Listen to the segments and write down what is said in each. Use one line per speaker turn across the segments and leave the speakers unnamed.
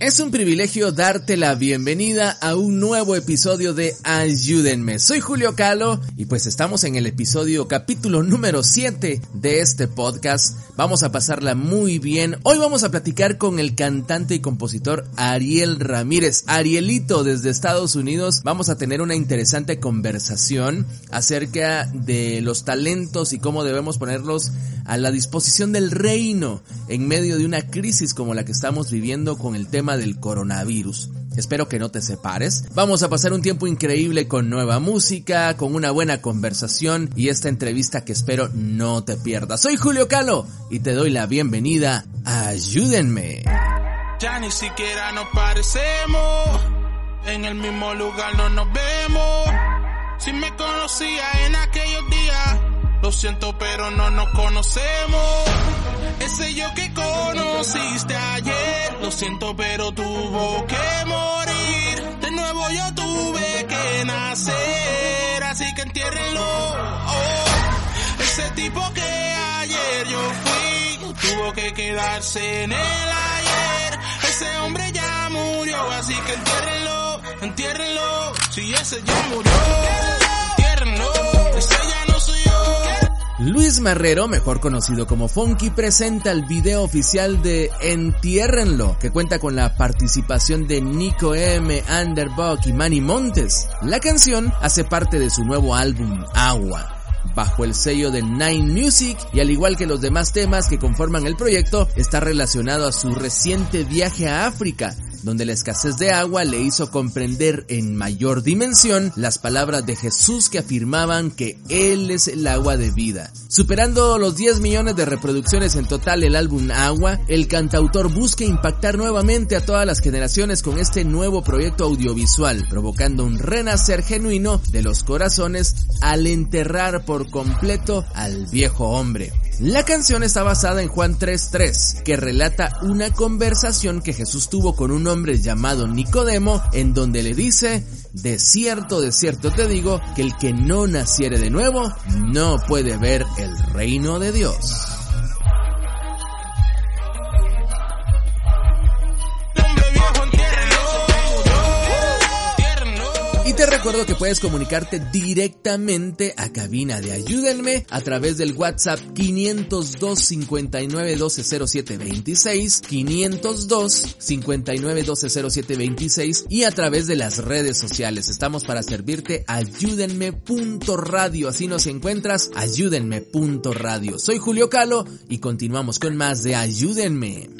Es un privilegio darte la bienvenida a un nuevo episodio de Ayúdenme. Soy Julio Calo y pues estamos en el episodio capítulo número 7 de este podcast. Vamos a pasarla muy bien. Hoy vamos a platicar con el cantante y compositor Ariel Ramírez. Arielito desde Estados Unidos. Vamos a tener una interesante conversación acerca de los talentos y cómo debemos ponerlos a la disposición del reino en medio de una crisis como la que estamos viviendo con el tema del coronavirus. Espero que no te separes. Vamos a pasar un tiempo increíble con nueva música, con una buena conversación y esta entrevista que espero no te pierdas. Soy Julio Calo y te doy la bienvenida Ayúdenme.
Ya ni siquiera nos parecemos. En el mismo lugar no nos vemos. Si me conocía en aquellos días, lo siento, pero no nos conocemos. Ese yo que conociste ayer, lo siento, pero tuvo que morir. De nuevo yo tuve que nacer, así que entiérrenlo. Oh, ese tipo que ayer yo fui, tuvo que quedarse en el ayer. Ese hombre ya murió, así que entiérrenlo, entiérrenlo. Si ese ya murió,
Luis Marrero, mejor conocido como Funky, presenta el video oficial de Entiérrenlo, que cuenta con la participación de Nico M, Underbuck y Manny Montes. La canción hace parte de su nuevo álbum Agua bajo el sello de Nine Music y al igual que los demás temas que conforman el proyecto, está relacionado a su reciente viaje a África, donde la escasez de agua le hizo comprender en mayor dimensión las palabras de Jesús que afirmaban que Él es el agua de vida. Superando los 10 millones de reproducciones en total el álbum Agua, el cantautor busca impactar nuevamente a todas las generaciones con este nuevo proyecto audiovisual, provocando un renacer genuino de los corazones al enterrar por completo al viejo hombre. La canción está basada en Juan 3.3, que relata una conversación que Jesús tuvo con un hombre llamado Nicodemo, en donde le dice, de cierto, de cierto te digo, que el que no naciere de nuevo, no puede ver el reino de Dios. Y te recuerdo que puedes comunicarte directamente a cabina de Ayúdenme a través del WhatsApp 502 59 12 07 26, 502 59 12 07 26 y a través de las redes sociales. Estamos para servirte ayúdenme.radio, así nos encuentras, ayúdenme.radio. Soy Julio Calo y continuamos con más de Ayúdenme.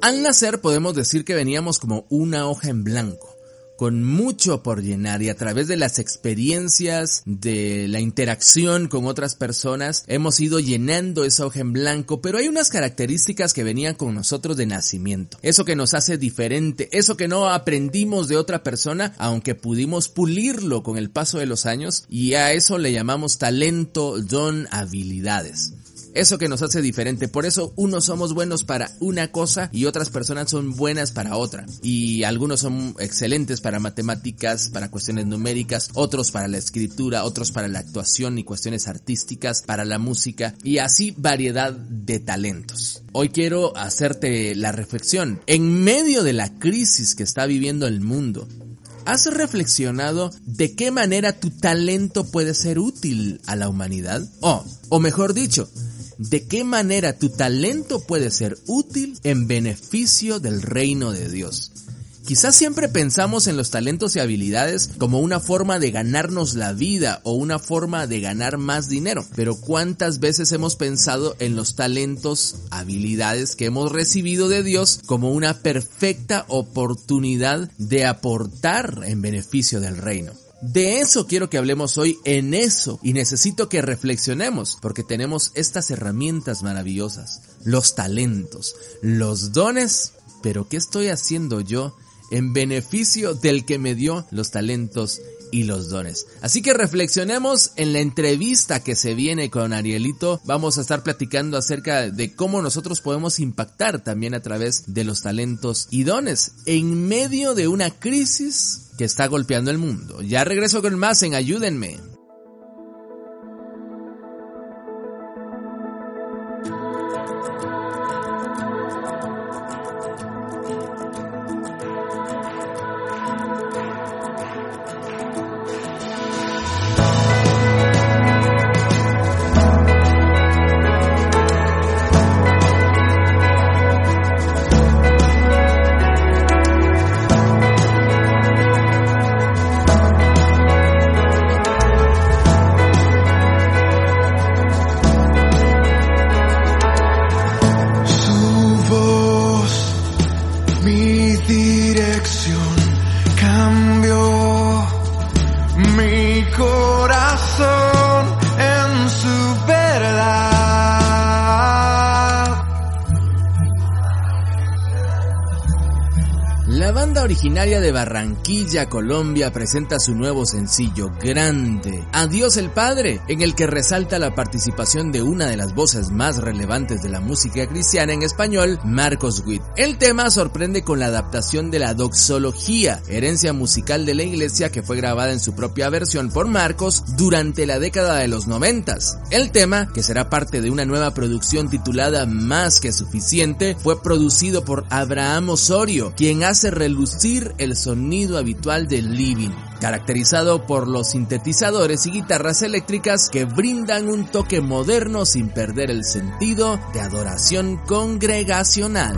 Al nacer podemos decir que veníamos como una hoja en blanco con mucho por llenar y a través de las experiencias, de la interacción con otras personas, hemos ido llenando esa hoja en blanco, pero hay unas características que venían con nosotros de nacimiento. Eso que nos hace diferente, eso que no aprendimos de otra persona, aunque pudimos pulirlo con el paso de los años, y a eso le llamamos talento, don, habilidades. Eso que nos hace diferente. Por eso unos somos buenos para una cosa y otras personas son buenas para otra. Y algunos son excelentes para matemáticas, para cuestiones numéricas, otros para la escritura, otros para la actuación y cuestiones artísticas, para la música y así variedad de talentos. Hoy quiero hacerte la reflexión. En medio de la crisis que está viviendo el mundo, ¿Has reflexionado de qué manera tu talento puede ser útil a la humanidad? O, o mejor dicho, de qué manera tu talento puede ser útil en beneficio del reino de Dios. Quizás siempre pensamos en los talentos y habilidades como una forma de ganarnos la vida o una forma de ganar más dinero, pero ¿cuántas veces hemos pensado en los talentos, habilidades que hemos recibido de Dios como una perfecta oportunidad de aportar en beneficio del reino? De eso quiero que hablemos hoy en eso y necesito que reflexionemos porque tenemos estas herramientas maravillosas. los talentos, los dones, pero ¿qué estoy haciendo yo en beneficio del que me dio los talentos y los dones. Así que reflexionemos en la entrevista que se viene con Arielito. Vamos a estar platicando acerca de cómo nosotros podemos impactar también a través de los talentos y dones en medio de una crisis que está golpeando el mundo. Ya regreso con más en Ayúdenme. Originaria de Barranquilla, Colombia, presenta su nuevo sencillo Grande, Adiós el Padre, en el que resalta la participación de una de las voces más relevantes de la música cristiana en español, Marcos Witt. El tema sorprende con la adaptación de la doxología, herencia musical de la iglesia que fue grabada en su propia versión por Marcos durante la década de los noventas. El tema, que será parte de una nueva producción titulada Más que Suficiente, fue producido por Abraham Osorio, quien hace relucir el sonido habitual del living, caracterizado por los sintetizadores y guitarras eléctricas que brindan un toque moderno sin perder el sentido de adoración congregacional.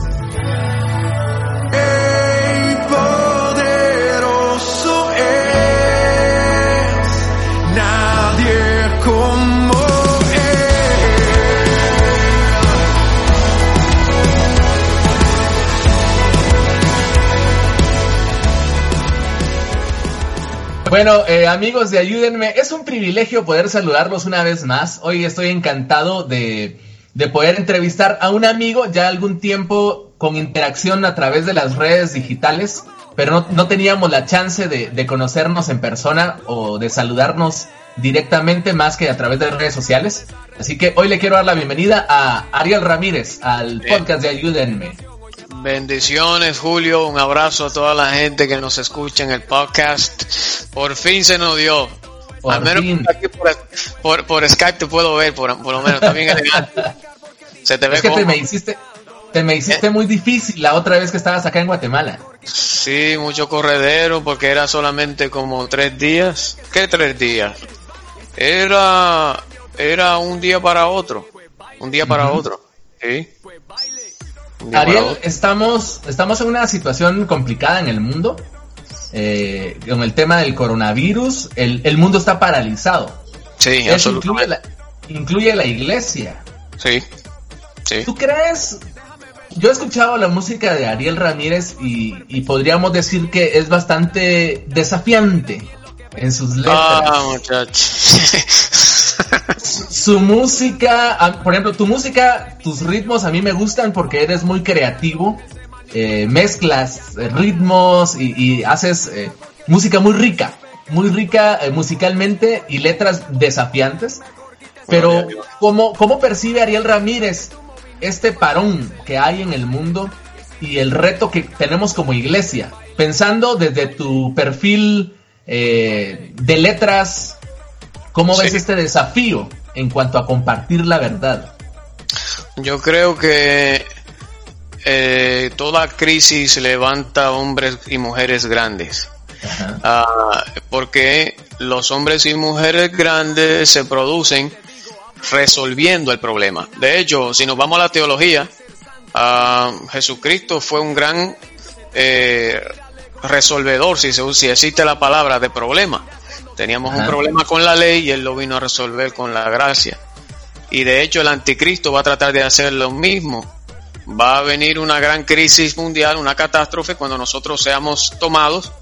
Bueno, eh, amigos de Ayúdenme, es un privilegio poder saludarlos una vez más. Hoy estoy encantado de, poder entrevistar a un amigo ya algún tiempo con interacción a través de las redes digitales, pero no, teníamos la chance de, de, conocernos en persona o de saludarnos directamente más que a través de redes sociales. Así que hoy le quiero dar la bienvenida a Ariel Ramírez al podcast de Ayúdenme.
Bendiciones, Julio. Un abrazo a toda la gente que nos escucha en el podcast. Por fin se nos dio. Al menos por, por, Skype te puedo ver, por, lo menos. También
Se te ve es que te me hiciste, te me hiciste muy difícil la otra vez que estabas acá en Guatemala.
Sí, mucho corredero porque era solamente como tres días. ¿Qué tres días? Era, era un día para otro. Un día para otro. Sí.
Ariel, estamos, estamos en una situación complicada en el mundo. Eh, con el tema del coronavirus, el, mundo está paralizado.
Sí,
Eso incluye la, incluye la iglesia.
Sí, sí.
¿Tú crees? Yo he escuchado la música de Ariel Ramírez y, y podríamos decir que es bastante desafiante en sus letras. Ah, muchachos. Su música, por ejemplo, tu música, tus ritmos a mí me gustan porque eres muy creativo. Eh, mezclas eh, ritmos y, haces eh, música muy rica, muy rica musicalmente y letras desafiantes. Pero, ¿cómo, ¿cómo percibe Ariel Ramírez este parón que hay en el mundo y el reto que tenemos como iglesia? Pensando desde tu perfil de letras, ¿cómo ves este desafío en cuanto a compartir la verdad?
Yo creo que eh, toda crisis levanta hombres y mujeres grandes. Ah, porque los hombres y mujeres grandes se producen resolviendo el problema. De hecho, si nos vamos a la teología, ah, Jesucristo fue un gran eh, resolvedor, si, se, si existe la palabra, de problema. Teníamos un problema con la ley y él lo vino a resolver con la gracia. Y de hecho el anticristo va a tratar de hacer lo mismo. Va a venir una gran crisis mundial, una catástrofe cuando nosotros seamos tomados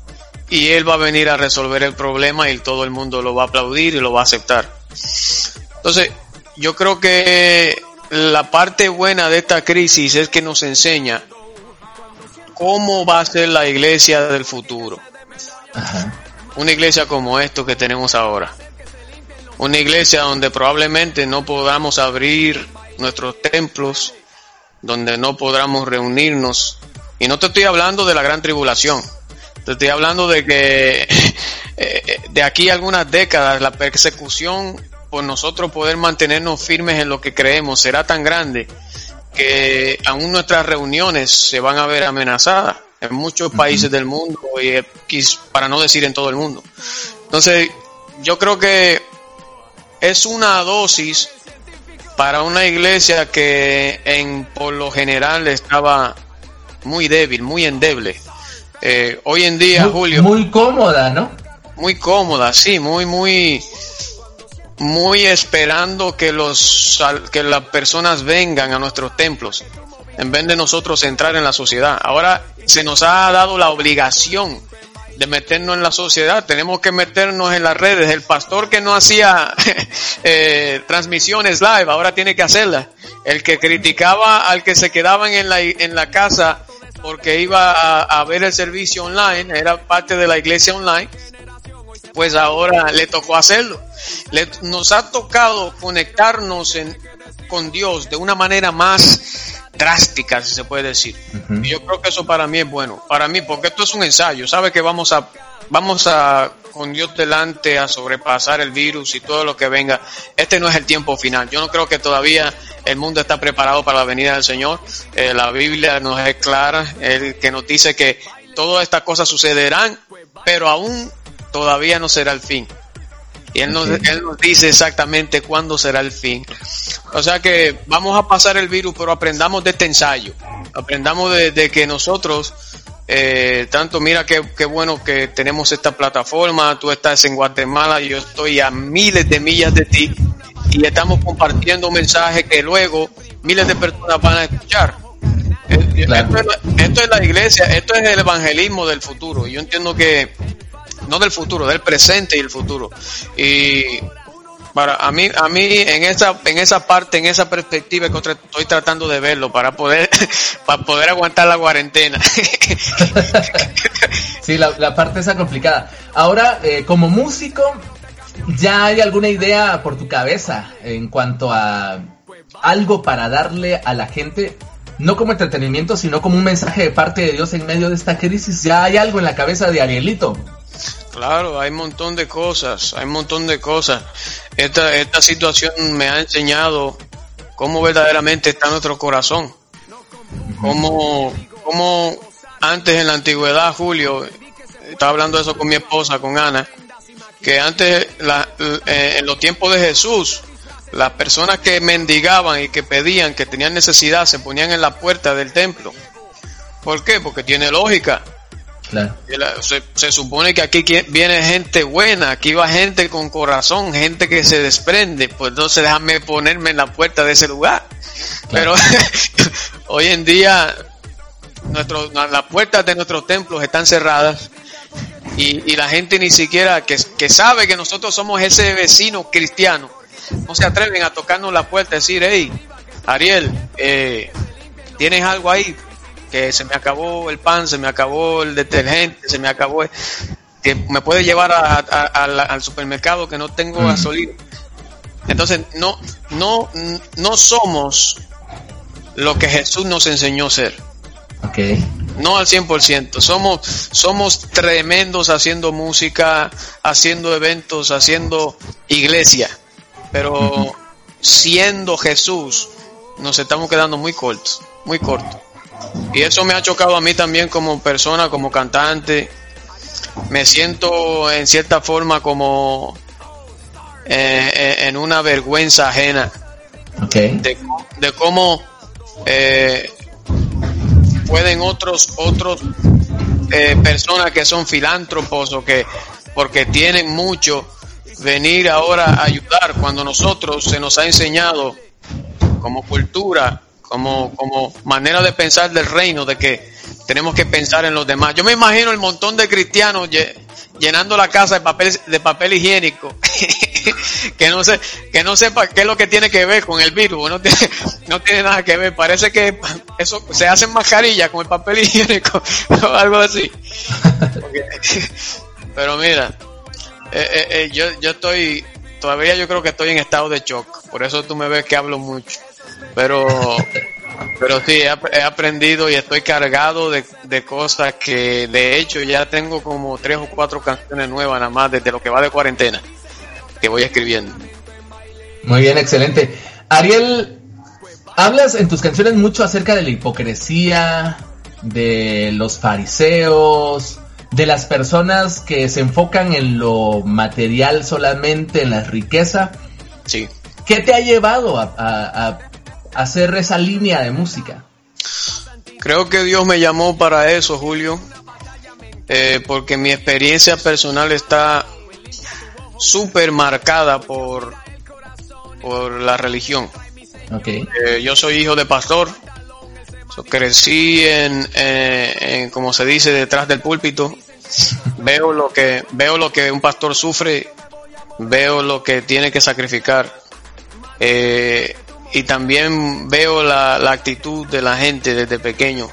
y él va a venir a resolver el problema y todo el mundo lo va a aplaudir y lo va a aceptar. Entonces, yo creo que la parte buena de esta crisis es que nos enseña cómo va a ser la iglesia del futuro. Una iglesia como esto que tenemos ahora. Una iglesia donde probablemente no podamos abrir nuestros templos, donde no podamos reunirnos. Y no te estoy hablando de la gran tribulación. Te estoy hablando de que eh, de aquí algunas décadas la persecución por nosotros poder mantenernos firmes en lo que creemos será tan grande que aún nuestras reuniones se van a ver amenazadas en muchos países del mundo y para no decir en todo el mundo. Entonces, yo creo que es una dosis para una iglesia que en por lo general estaba muy débil, muy endeble. Eh, hoy en día, Julio.
Muy cómoda, ¿no?
Muy cómoda, sí, muy, muy, muy esperando que los que las personas vengan a nuestros templos en vez de nosotros entrar en la sociedad. Ahora se nos ha dado la obligación de meternos en la sociedad, tenemos que meternos en las redes. El pastor que no hacía eh, transmisiones live, ahora tiene que hacerlas. El que criticaba al que se quedaban en la, en la casa porque iba a, ver el servicio online, era parte de la iglesia online, pues ahora le tocó hacerlo. Le, nos ha tocado conectarnos con Dios de una manera más drástica, si se puede decir. Y yo creo que eso para mí es bueno. Para mí, porque esto es un ensayo. Sabe que vamos a, vamos a, con Dios delante, a sobrepasar el virus y todo lo que venga. Este no es el tiempo final. Yo no creo que todavía el mundo está preparado para la venida del Señor. Eh, la Biblia nos es clara, el que nos dice que todas estas cosas sucederán, pero aún todavía no será el fin. Y él nos, él nos dice exactamente cuándo será el fin. O sea que vamos a pasar el virus, pero aprendamos de este ensayo. Aprendamos de, que nosotros, eh, tanto mira qué, qué bueno que tenemos esta plataforma, tú estás en Guatemala, yo estoy a miles de millas de ti y estamos compartiendo un mensaje que luego miles de personas van a escuchar. Eh, esto, es la, esto es la iglesia, esto es el evangelismo del futuro. Yo entiendo que no del futuro, del presente y el futuro. Y para a mí, a mí en esa, en esa parte, en esa perspectiva que estoy tratando de verlo para poder, para poder aguantar la cuarentena.
sí, la, parte esa complicada. Ahora, eh, como músico, ¿ya hay alguna idea por tu cabeza en cuanto a algo para darle a la gente? No como entretenimiento, sino como un mensaje de parte de Dios en medio de esta crisis. ¿Ya hay algo en la cabeza de Arielito?
Claro, hay un montón de cosas, hay un montón de cosas. Esta, esta situación me ha enseñado cómo verdaderamente está nuestro corazón. Cómo, cómo antes en la antigüedad, Julio, estaba hablando eso con mi esposa, con Ana, que antes, eh, en los tiempos de Jesús, las personas que mendigaban y que pedían, que tenían necesidad, se ponían en la puerta del templo. ¿Por qué? Porque tiene lógica se, supone que aquí viene gente buena, aquí va gente con corazón, gente que se desprende, pues entonces déjame ponerme en la puerta de ese lugar. Pero hoy en día nuestro, las puertas de nuestros templos están cerradas y, la gente ni siquiera que, que, sabe que nosotros somos ese vecino cristiano, no se atreven a tocarnos la puerta y decir, hey, Ariel, eh, ¿tienes algo ahí? Que se me acabó el pan, se me acabó el detergente, se me acabó, que me puede llevar al supermercado que no tengo gasolina. Entonces, no, no, no somos lo que Jesús nos enseñó a ser.
Okay.
No al 100%. Somos, somos tremendos haciendo música, haciendo eventos, haciendo iglesia. Pero siendo Jesús, nos estamos quedando muy cortos, muy cortos. Y eso me ha chocado a mí también como persona, como cantante. Me siento en cierta forma como eh, eh, en una vergüenza ajena de, cómo eh, pueden otros otros personas que son filántropos o que porque tienen mucho venir ahora a ayudar cuando nosotros se nos ha enseñado como cultura como, como manera de pensar del reino, de que tenemos que pensar en los demás. Yo me imagino el montón de cristianos llenando la casa de papel, de papel higiénico que no sé, que no sepa qué es lo que tiene que ver con el virus, no tiene, no tiene nada que ver, parece que eso se hacen mascarillas con el papel higiénico o algo así. pero mira, eh, eh, eh, yo, yo estoy, todavía yo creo que estoy en estado de shock, por eso tú me ves que hablo mucho, pero pero sí, he, aprendido y estoy cargado de, de, cosas que de hecho ya tengo como tres o cuatro canciones nuevas nada más desde lo que va de cuarentena que voy escribiendo.
Muy bien, excelente. Ariel, hablas en tus canciones mucho acerca de la hipocresía, de los fariseos, de las personas que se enfocan en lo material solamente, en la riqueza.
Sí.
¿Qué te ha llevado a hacer esa línea de música?
Creo que Dios me llamó para eso, Julio, eh, porque mi experiencia personal está súper marcada por, por la religión.
Okay.
Eh, yo soy hijo de pastor, crecí en, eh, en, como se dice, detrás del púlpito. veo lo que veo lo que un pastor sufre, veo lo que tiene que sacrificar. Eh, y también veo la, actitud de la gente desde pequeño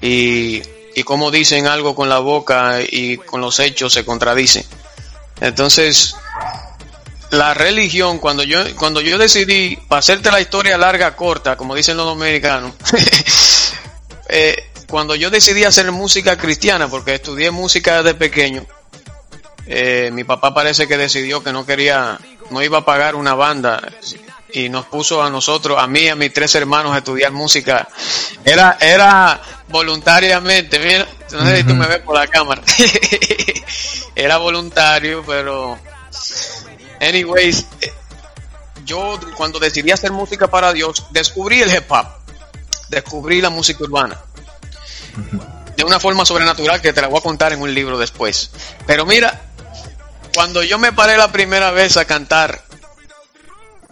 y, y cómo dicen algo con la boca y con los hechos se contradicen. Entonces, la religión, cuando yo, cuando yo decidí, para hacerte la historia larga, corta, como dicen los dominicanos, eh, cuando yo decidí hacer música cristiana, porque estudié música desde pequeño, eh, mi papá parece que decidió que no quería, no iba a pagar una banda y nos puso a nosotros, a mí y a mis tres hermanos a estudiar música. Era, era voluntariamente, mira, no sé si tú me ves por la cámara. era voluntario, pero anyways, yo cuando decidí hacer música para Dios, descubrí el hip hop, descubrí la música urbana. De una forma sobrenatural que te la voy a contar en un libro después. Pero mira, cuando yo me paré la primera vez a cantar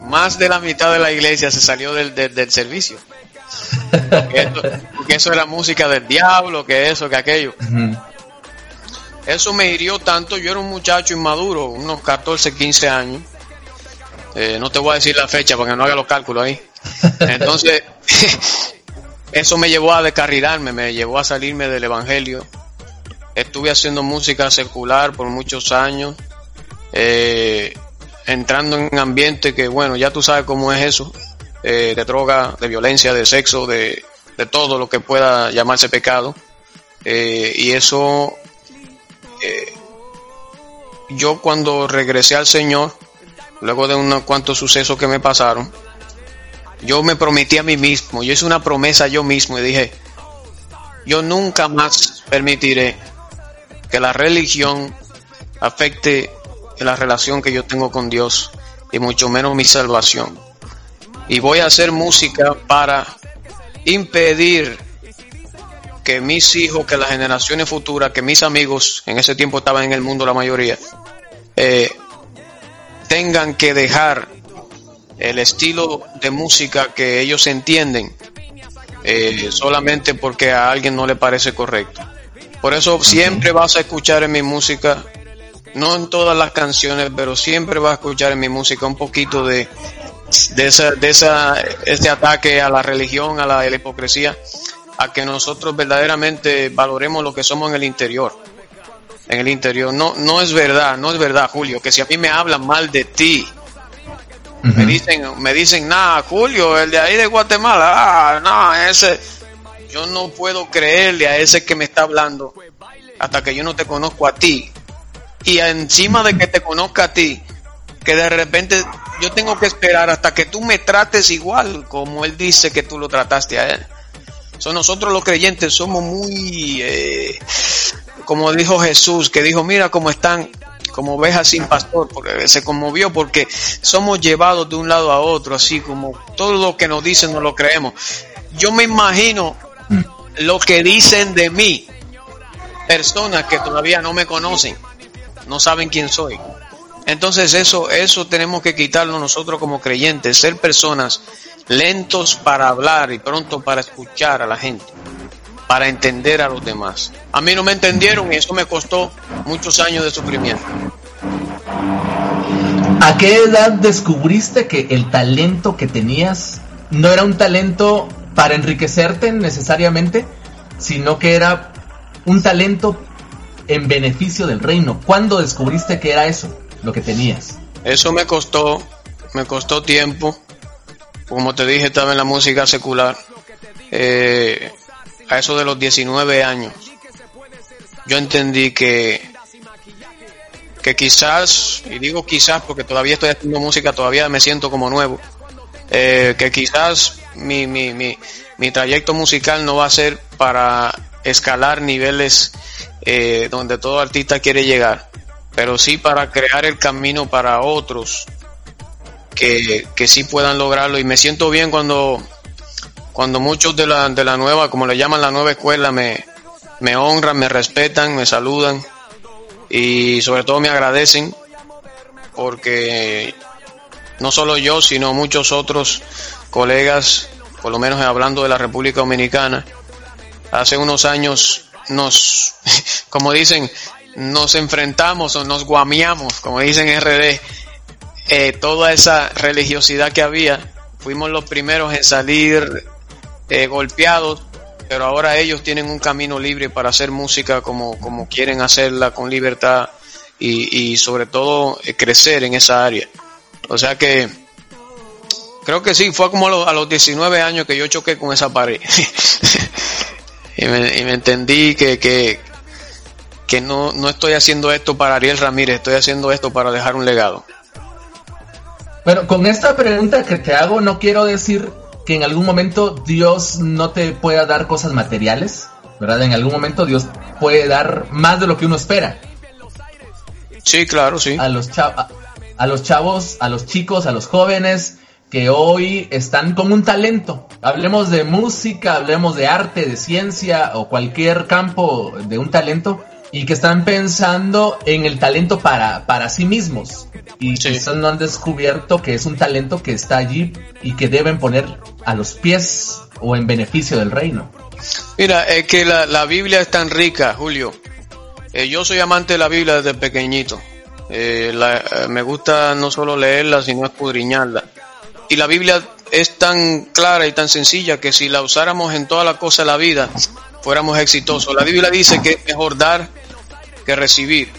más de la mitad de la iglesia se salió del, del, servicio. Porque, eso era música del diablo, que eso, que aquello. Eso me hirió tanto. Yo era un muchacho inmaduro, unos 14, 15 años. Eh, no te voy a decir la fecha para que no haga los cálculos ahí. Entonces, eso me llevó a descarrilarme, me llevó a salirme del evangelio. Estuve haciendo música secular por muchos años. Eh, entrando en un ambiente que, bueno, ya tú sabes cómo es eso, eh, de droga, de violencia, de sexo, de, de todo lo que pueda llamarse pecado. Eh, y eso, eh, yo cuando regresé al Señor, luego de unos cuantos sucesos que me pasaron, yo me prometí a mí mismo, yo hice una promesa yo mismo y dije, yo nunca más permitiré que la religión afecte la relación que yo tengo con Dios y mucho menos mi salvación. Y voy a hacer música para impedir que mis hijos, que las generaciones futuras, que mis amigos, en ese tiempo estaban en el mundo la mayoría, eh, tengan que dejar el estilo de música que ellos entienden eh, solamente porque a alguien no le parece correcto. Por eso siempre vas a escuchar en mi música no en todas las canciones, pero siempre va a escuchar en mi música un poquito de, de, esa, de esa, este ataque a la religión, a la, hipocresía, a que nosotros verdaderamente valoremos lo que somos en el interior. En el interior. No, no es verdad, no es verdad, Julio, que si a mí me hablan mal de ti, me dicen, me dicen, nada, Julio, el de ahí de Guatemala, ah, no, ese, yo no puedo creerle a ese que me está hablando hasta que yo no te conozco a ti y encima de que te conozca a ti, que de repente yo tengo que esperar hasta que tú me trates igual como él dice que tú lo trataste a él. So, nosotros los creyentes somos muy, eh, como dijo Jesús, que dijo, mira cómo están como ovejas sin pastor, porque se conmovió porque somos llevados de un lado a otro, así como todo lo que nos dicen no lo creemos. Yo me imagino lo que dicen de mí, personas que todavía no me conocen no saben quién soy. Entonces eso, eso tenemos que quitarlo nosotros como creyentes, ser personas lentos para hablar y pronto para escuchar a la gente, para entender a los demás. A mí no me entendieron y eso me costó muchos años de sufrimiento.
¿A qué edad descubriste que el talento que tenías no era un talento para enriquecerte necesariamente, sino que era un talento en beneficio del reino? ¿Cuándo descubriste que era eso, lo que tenías?
Eso me costó, me costó tiempo. Como te dije, estaba en la música secular. Eh, a eso de los 19 años, yo entendí que que quizás, y digo quizás porque todavía estoy haciendo música, todavía me siento como nuevo, eh, que quizás mi, mi, mi, mi, trayecto musical no va a ser para escalar niveles eh, donde todo artista quiere llegar, pero sí para crear el camino para otros que, que sí puedan lograrlo. Y me siento bien cuando, cuando muchos de la, de la nueva, como le llaman la nueva escuela, me, me honran, me respetan, me saludan y sobre todo me agradecen porque no solo yo, sino muchos otros colegas, por lo menos hablando de la República Dominicana, hace unos años nos, como dicen, nos enfrentamos o nos guamiamos, como dicen en RD, eh, toda esa religiosidad que había, fuimos los primeros en salir eh, golpeados pero ahora ellos tienen un camino libre para hacer música como, como quieren hacerla, con libertad y, sobre todo eh, crecer en esa área. O sea que creo que sí, fue como a los, 19 años que yo choqué con esa pared. y, me, entendí que, que, que no, no estoy haciendo esto para Ariel Ramírez, estoy haciendo esto para dejar un legado.
Bueno, con esta pregunta que te hago no quiero decir que en algún momento Dios no te pueda dar cosas materiales, ¿verdad? En algún momento Dios puede dar más de lo que uno espera.
Sí, claro, sí.
A los, a, los chavos, a los chicos, a los jóvenes que hoy están con un talento. Hablemos de música, hablemos de arte, de ciencia o cualquier campo de un talento y que están pensando en el talento para, para sí mismos y quizás no han descubierto que es un talento que está allí y que deben poner a los pies o en beneficio del reino.
Mira, es que la, Biblia es tan rica, Julio. Eh, yo soy amante de la Biblia desde pequeñito. Eh, eh, me gusta no solo leerla, sino escudriñarla. Y la Biblia es tan clara y tan sencilla que si la usáramos en toda la cosa de la vida, fuéramos exitosos. La Biblia dice que es mejor dar que recibir.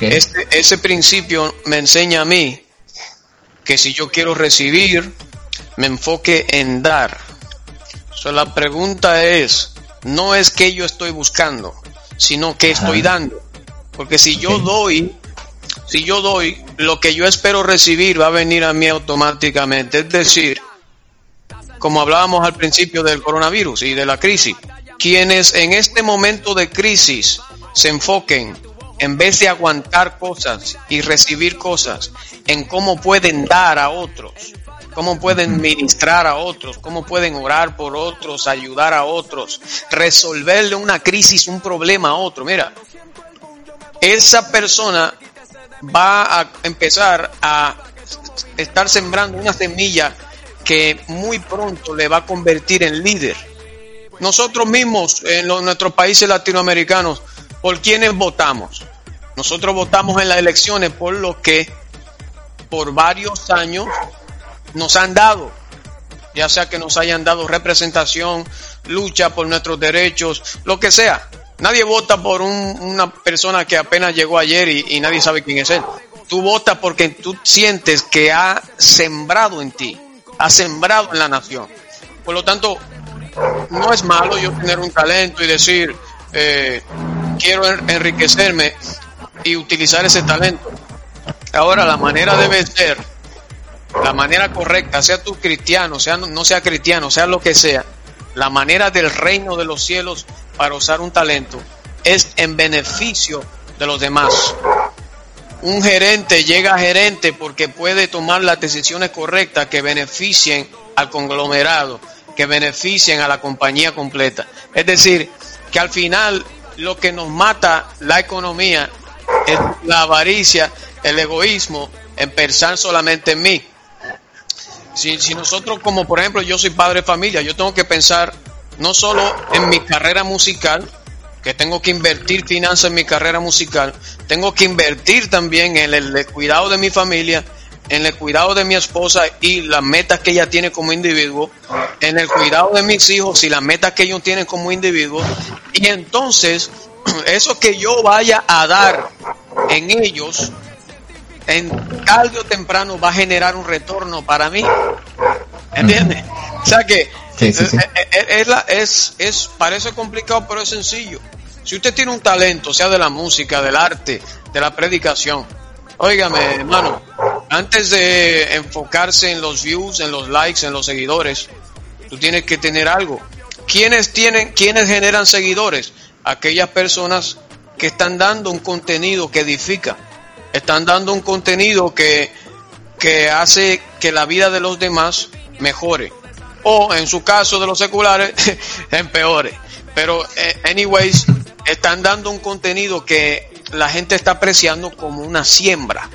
Este, ese principio me enseña a mí que si yo quiero recibir, me enfoque en dar. la pregunta es, no es que yo estoy buscando, sino que estoy dando. Porque si yo doy, si yo doy, lo que yo espero recibir va a venir a mí automáticamente. Es decir, como hablábamos al principio del coronavirus y de la crisis, quienes en este momento de crisis se enfoquen en vez de aguantar cosas y recibir cosas, en cómo pueden dar a otros, cómo pueden ministrar a otros, cómo pueden orar por otros, ayudar a otros, resolverle una crisis, un problema a otro. Mira, esa persona va a empezar a estar sembrando una semilla que muy pronto le va a convertir en líder. Nosotros mismos en nuestros países latinoamericanos por quienes votamos. Nosotros votamos en las elecciones por lo que por varios años nos han dado, ya sea que nos hayan dado representación, lucha por nuestros derechos, lo que sea. Nadie vota por una persona que apenas llegó ayer y, y nadie sabe quién es él. Tú votas porque tú sientes que ha sembrado en ti, ha sembrado en la nación. Por lo tanto, no es malo yo tener un talento y decir, eh, quiero enriquecerme y utilizar ese talento. Ahora la manera debe ser, la manera correcta, sea tú cristiano, sea no sea cristiano, sea lo que sea, la manera del reino de los cielos para usar un talento es en beneficio de los demás. Un gerente llega a gerente porque puede tomar las decisiones correctas que beneficien al conglomerado, que beneficien a la compañía completa. Es decir, que al final lo que nos mata la economía es la avaricia, el egoísmo, en pensar solamente en mí. Si, si nosotros, como por ejemplo, yo soy padre de familia, yo tengo que pensar no solo en mi carrera musical, que tengo que invertir finanzas en mi carrera musical, tengo que invertir también en el, cuidado de mi familia, en el cuidado de mi esposa y las metas que ella tiene como individuo, en el cuidado de mis hijos y las metas que ellos tienen como individuo. Y entonces, eso que yo vaya a dar en ellos, en tarde o temprano va a generar un retorno para mí. ¿Entiendes? O sea que es, es, es, parece complicado, pero es sencillo. Si usted tiene un talento, sea de la música, del arte, de la predicación, óigame, hermano, antes de enfocarse en los views, en los likes, en los seguidores, tú tienes que tener algo. ¿Quiénes tienen, quiénes generan seguidores? Aquellas personas que están dando un contenido que edifica, están dando un contenido que, que hace que la vida de los demás mejore o en su caso de los seculares empeore. Pero eh, anyways, están dando un contenido que la gente está apreciando como una siembra.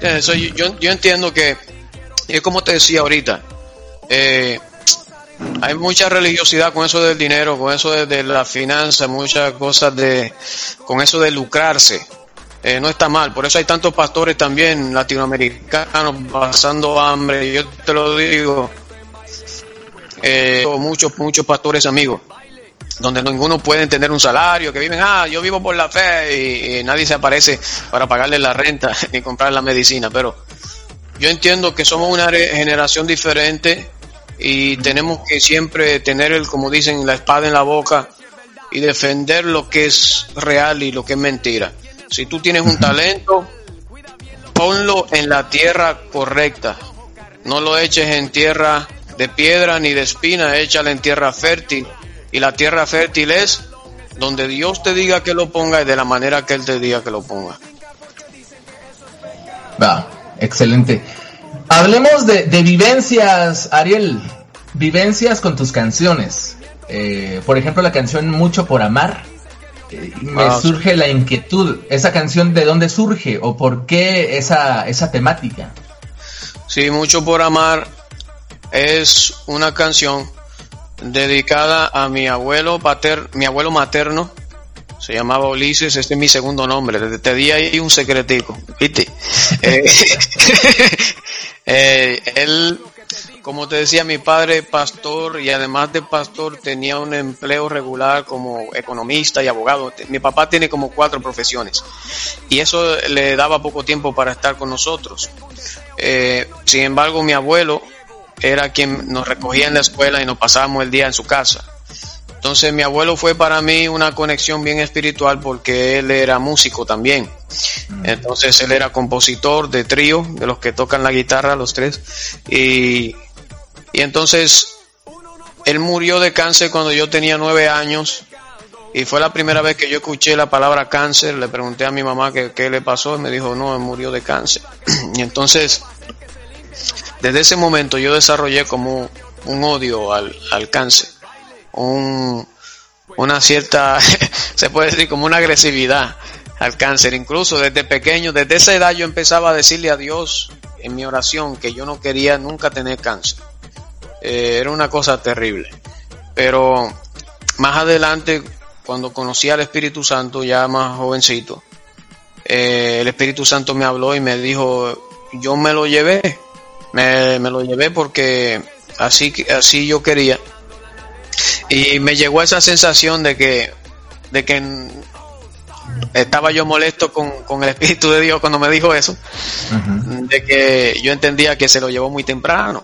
yo, yo, entiendo que, es como te decía ahorita, eh, hay mucha religiosidad con eso del dinero, con eso de, la finanza, muchas cosas de, con eso de lucrarse. Eh, no está mal, por eso hay tantos pastores también latinoamericanos pasando hambre. Yo te lo digo, eh, muchos, muchos pastores amigos, donde ninguno puede tener un salario, que viven, ah, yo vivo por la fe y, nadie se aparece para pagarle la renta ni comprar la medicina, pero yo entiendo que somos una generación diferente y tenemos que siempre tener el, como dicen, la espada en la boca y defender lo que es real y lo que es mentira. Si tú tienes un talento, ponlo en la tierra correcta. No lo eches en tierra de piedra ni de espina, échale en tierra fértil. Y la tierra fértil es donde Dios te diga que lo ponga y de la manera que Él te diga que lo ponga.
Va, excelente. Hablemos de, vivencias, Ariel. Vivencias con tus canciones. Eh, por ejemplo, la canción Mucho por Amar. Eh, me ah, surge la inquietud. ¿Esa canción de dónde surge o por qué esa, esa temática?
Sí, Mucho por Amar es una canción dedicada a mi abuelo pater, mi abuelo materno, se llamaba Ulises, este es mi segundo nombre, te di ahí un secretico, ¿viste? Eh, eh, él, como te decía, mi padre pastor y además de pastor tenía un empleo regular como economista y abogado. Mi papá tiene como cuatro profesiones y eso le daba poco tiempo para estar con nosotros. Eh, sin embargo, mi abuelo era quien nos recogía en la escuela y nos pasábamos el día en su casa. Entonces mi abuelo fue para mí una conexión bien espiritual porque él era músico también. Mm. Entonces él era compositor de trío, de los que tocan la guitarra, los tres. Y, y entonces él murió de cáncer cuando yo tenía nueve años. Y fue la primera vez que yo escuché la palabra cáncer. Le pregunté a mi mamá qué, qué le pasó y me dijo, no, él murió de cáncer. y entonces desde ese momento yo desarrollé como un odio al, cáncer, una cierta, se puede decir como una agresividad al cáncer. Incluso desde pequeño, desde esa edad yo empezaba a decirle a Dios en mi oración que yo no quería nunca tener cáncer. Eh, era una cosa terrible. Pero más adelante, cuando conocí al Espíritu Santo, ya más jovencito, eh, el Espíritu Santo me habló y me dijo, yo me lo llevé me, lo llevé porque así, así yo quería. Y me llegó esa sensación de que, de que estaba yo molesto con, el Espíritu de Dios cuando me dijo eso, de que yo entendía que se lo llevó muy temprano.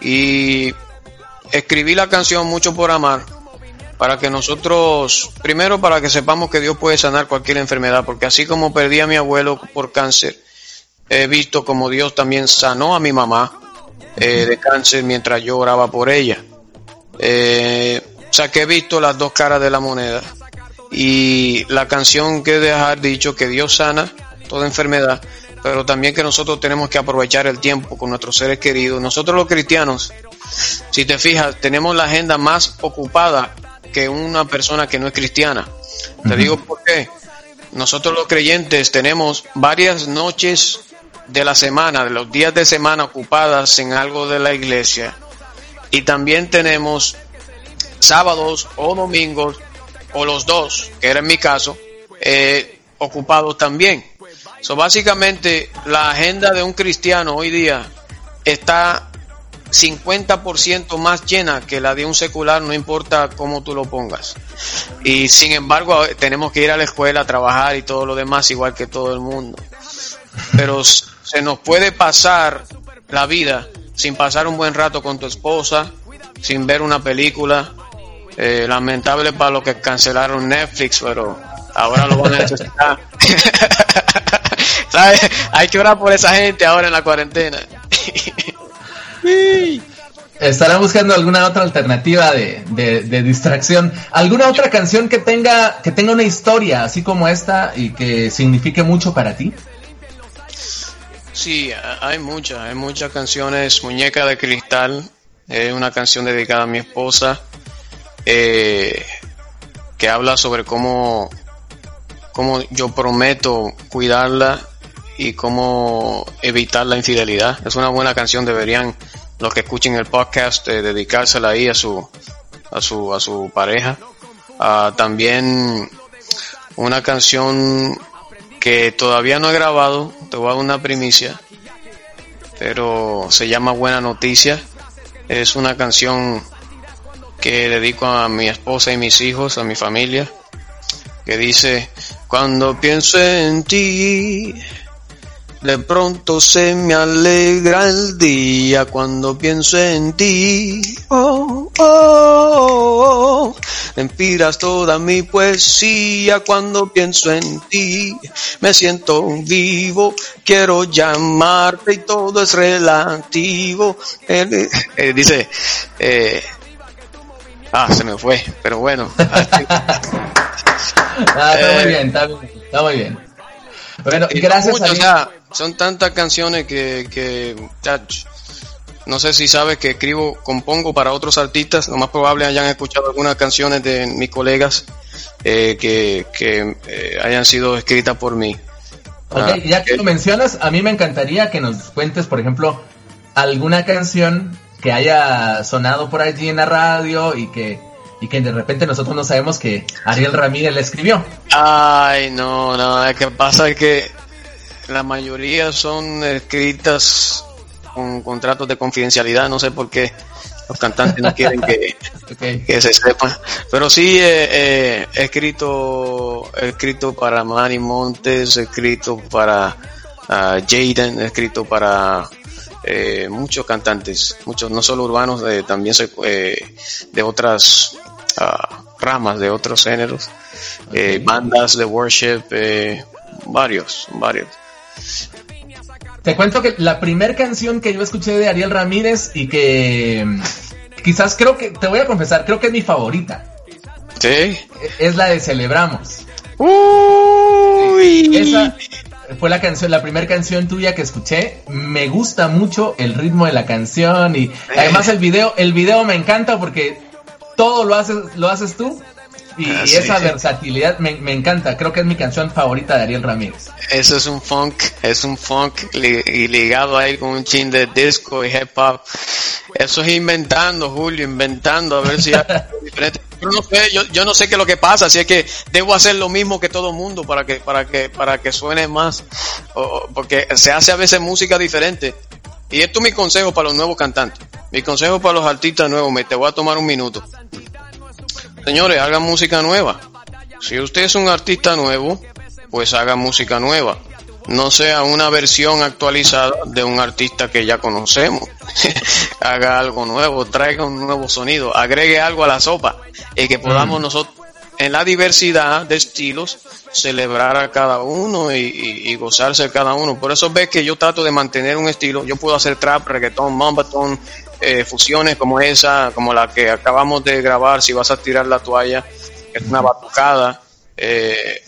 Y escribí la canción Mucho por Amar para que nosotros, primero para que sepamos que Dios puede sanar cualquier enfermedad, porque así como perdí a mi abuelo por cáncer, he visto como Dios también sanó a mi mamá eh, de cáncer mientras yo oraba por ella. Eh, o sea que he visto las dos caras de la moneda. Y la canción que dejar dicho que Dios sana toda enfermedad, pero también que nosotros tenemos que aprovechar el tiempo con nuestros seres queridos. Nosotros los cristianos, si te fijas, tenemos la agenda más ocupada que una persona que no es cristiana. Te digo por qué. Nosotros los creyentes tenemos varias noches de la semana, de los días de semana ocupadas en algo de la iglesia. Y también tenemos sábados o domingos o los dos, que era en mi caso, eh, ocupados también. So, básicamente, la agenda de un cristiano hoy día está 50% más llena que la de un secular, no importa cómo tú lo pongas. Y sin embargo, tenemos que ir a la escuela a trabajar y todo lo demás, igual que todo el mundo. Pero se nos puede pasar la vida sin pasar un buen rato con tu esposa, sin ver una película. Eh, lamentable para los que cancelaron Netflix, pero ahora lo van a necesitar. Hay que orar por esa gente ahora en la cuarentena.
Estará buscando alguna otra alternativa de, de, distracción. ¿Alguna otra canción que tenga, que tenga una historia así como esta y que signifique mucho para ti?
Sí, hay muchas, hay muchas canciones. Muñeca de Cristal es una canción dedicada a mi esposa eh, que habla sobre cómo, cómo yo prometo cuidarla y cómo evitar la infidelidad. Es una buena canción, deberían los que escuchen el podcast eh, dedicársela ahí a su a su a su pareja. Ah, también una canción que todavía no he grabado, te voy a dar una primicia, pero se llama Buena Noticia. Es una canción que dedico a mi esposa y mis hijos, a mi familia, que dice, cuando pienso en ti, de pronto se me alegra el día cuando pienso en ti. Oh, oh, oh, oh. inspiras toda mi poesía cuando pienso en ti. Me siento vivo, quiero llamarte y todo es relativo. Eh, eh, dice, eh, ah, se me fue, pero bueno.
ah, está muy bien, está, está muy bien. Bueno, gracias
a son tantas canciones que, que no sé si sabes que escribo, compongo para otros artistas, lo más probable hayan escuchado algunas canciones de mis colegas eh, que, eh, hayan sido escritas por mí.
Ok, ah, ya que lo mencionas, a mí me encantaría que nos cuentes, por ejemplo, alguna canción que haya sonado por allí en la radio y que y que de repente nosotros no sabemos que Ariel Ramírez la escribió.
Ay, no, no, lo que pasa es que la mayoría son escritas con contratos de confidencialidad, no sé por qué los cantantes no quieren que, que se sepa. Pero sí he escrito, he escrito para Manny Montes, he escrito para uh, Jaden, he escrito para eh, muchos cantantes, muchos, no solo urbanos, también eh, de otras uh, ramas, de otros géneros, eh, bandas de worship, varios, varios.
Te cuento que la primera canción que yo escuché de Ariel Ramírez y que quizás creo que, te voy a confesar, creo que es mi favorita.
Sí.
Es la de Celebramos.
Uy.
Esa fue la canción, la primera canción tuya que escuché. Me gusta mucho el ritmo de la canción y además el video, el video me encanta porque todo lo haces, lo haces tú y, ah, esa versatilidad me, encanta, creo que es mi canción favorita de Ariel Ramírez.
Eso es un funk, es un funk y ligado ahí con un chin de disco y hip hop. Eso es inventando, Julio, inventando, a ver si hay diferente. Yo no sé, yo, no sé qué es lo que pasa, así es que debo hacer lo mismo que todo el mundo para que, para que, para que suene más, porque se hace a veces música diferente. Y esto es mi consejo para los nuevos cantantes. Mi consejo para los artistas nuevos, me te voy a tomar un minuto. Señores, hagan música nueva. Si usted es un artista nuevo, pues haga música nueva. No sea una versión actualizada de un artista que ya conocemos. haga algo nuevo, traiga un nuevo sonido, agregue algo a la sopa y que podamos mm. nosotros en la diversidad de estilos celebrar a cada uno y, gozarse a cada uno. Por eso ves que yo trato de mantener un estilo. Yo puedo hacer trap, reggaetón, mambatón, eh, fusiones como esa, como la que acabamos de grabar, si vas a tirar la toalla, es una batucada. Eh,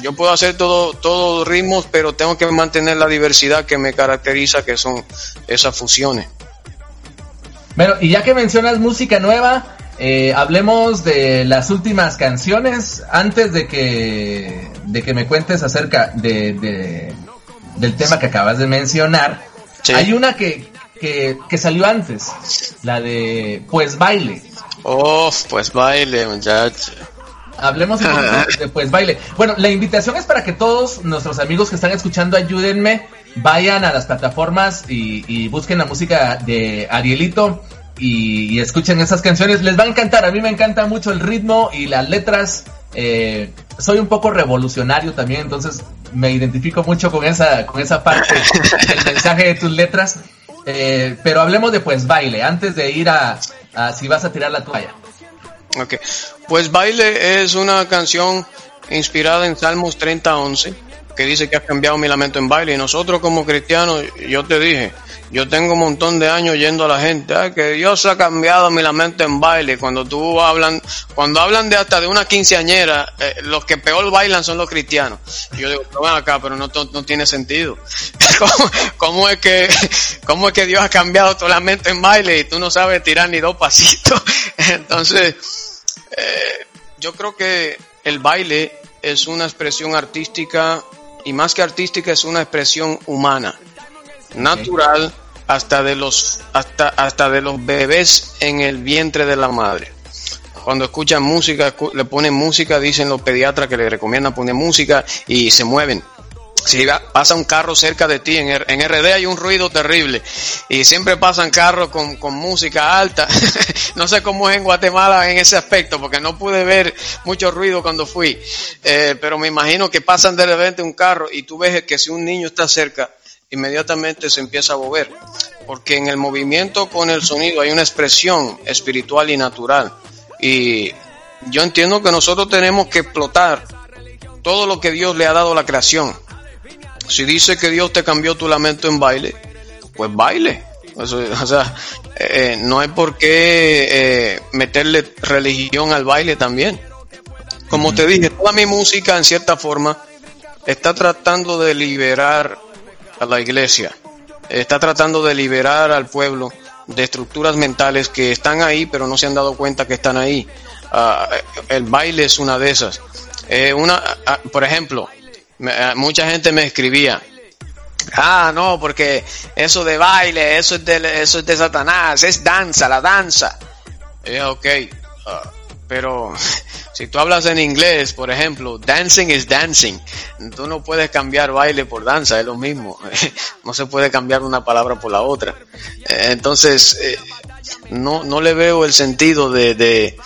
yo puedo hacer todo, todos ritmos, pero tengo que mantener la diversidad que me caracteriza, que son esas fusiones.
Bueno, y ya que mencionas música nueva, eh, hablemos de las últimas canciones antes de que, de que me cuentes acerca de, del tema que acabas de mencionar. Hay una que, que, que salió antes, la de Pues Baile.
Oh, Pues Baile, muchacho.
Hablemos de pues baile. Bueno, la invitación es para que todos nuestros amigos que están escuchando, ayúdenme, vayan a las plataformas y, busquen la música de Arielito y, escuchen esas canciones. Les va a encantar. A mí me encanta mucho el ritmo y las letras. Eh, soy un poco revolucionario también, entonces me identifico mucho con esa, con esa parte del mensaje de tus letras. Eh, pero hablemos de pues baile, antes de ir a, a si vas a tirar la toalla.
Ok, pues baile es una canción inspirada en Salmos 30:11 que dice que has cambiado mi lamento en baile y nosotros como cristianos, yo te dije, yo tengo un montón de años yendo a la gente, que Dios ha cambiado mi lamento en baile. Cuando tú hablan, cuando hablan de hasta de una quinceañera, eh, los que peor bailan son los cristianos. yo digo, pero acá, pero no, no tiene sentido. ¿Cómo, es que, ¿Cómo es que Dios ha cambiado tu lamento en baile y tú no sabes tirar ni dos pasitos? Entonces, eh, yo creo que el baile es una expresión artística y más que artística es una expresión humana natural hasta de los hasta hasta de los bebés en el vientre de la madre. Cuando escuchan música, le ponen música, dicen los pediatras que le recomiendan poner música y se mueven. Si pasa un carro cerca de ti, en, en RD hay un ruido terrible y siempre pasan carros con, con música alta. no sé cómo es en Guatemala en ese aspecto porque no pude ver mucho ruido cuando fui, eh, pero me imagino que pasan de repente un carro y tú ves que si un niño está cerca, inmediatamente se empieza a mover, porque en el movimiento con el sonido hay una expresión espiritual y natural. Y yo entiendo que nosotros tenemos que explotar todo lo que Dios le ha dado a la creación. Si dice que Dios te cambió tu lamento en baile, pues baile. o sea, eh, no hay por qué eh, meterle religión al baile también. Como te dije, toda mi música en cierta forma está tratando de liberar a la iglesia. Está tratando de liberar al pueblo de estructuras mentales que están ahí, pero no se han dado cuenta que están ahí. Ah, el baile es una de esas. Eh, una, ah, por ejemplo, ah, mucha gente me escribía, ah, no, porque eso de baile, eso es de, eso es de Satanás, es danza, la danza. Eh, ok, pero si tú hablas en inglés, por ejemplo, dancing is dancing. Tú no puedes cambiar baile por danza, es lo mismo. No se puede cambiar una palabra por la otra. Eh, entonces, eh, no, no le veo el sentido de, de,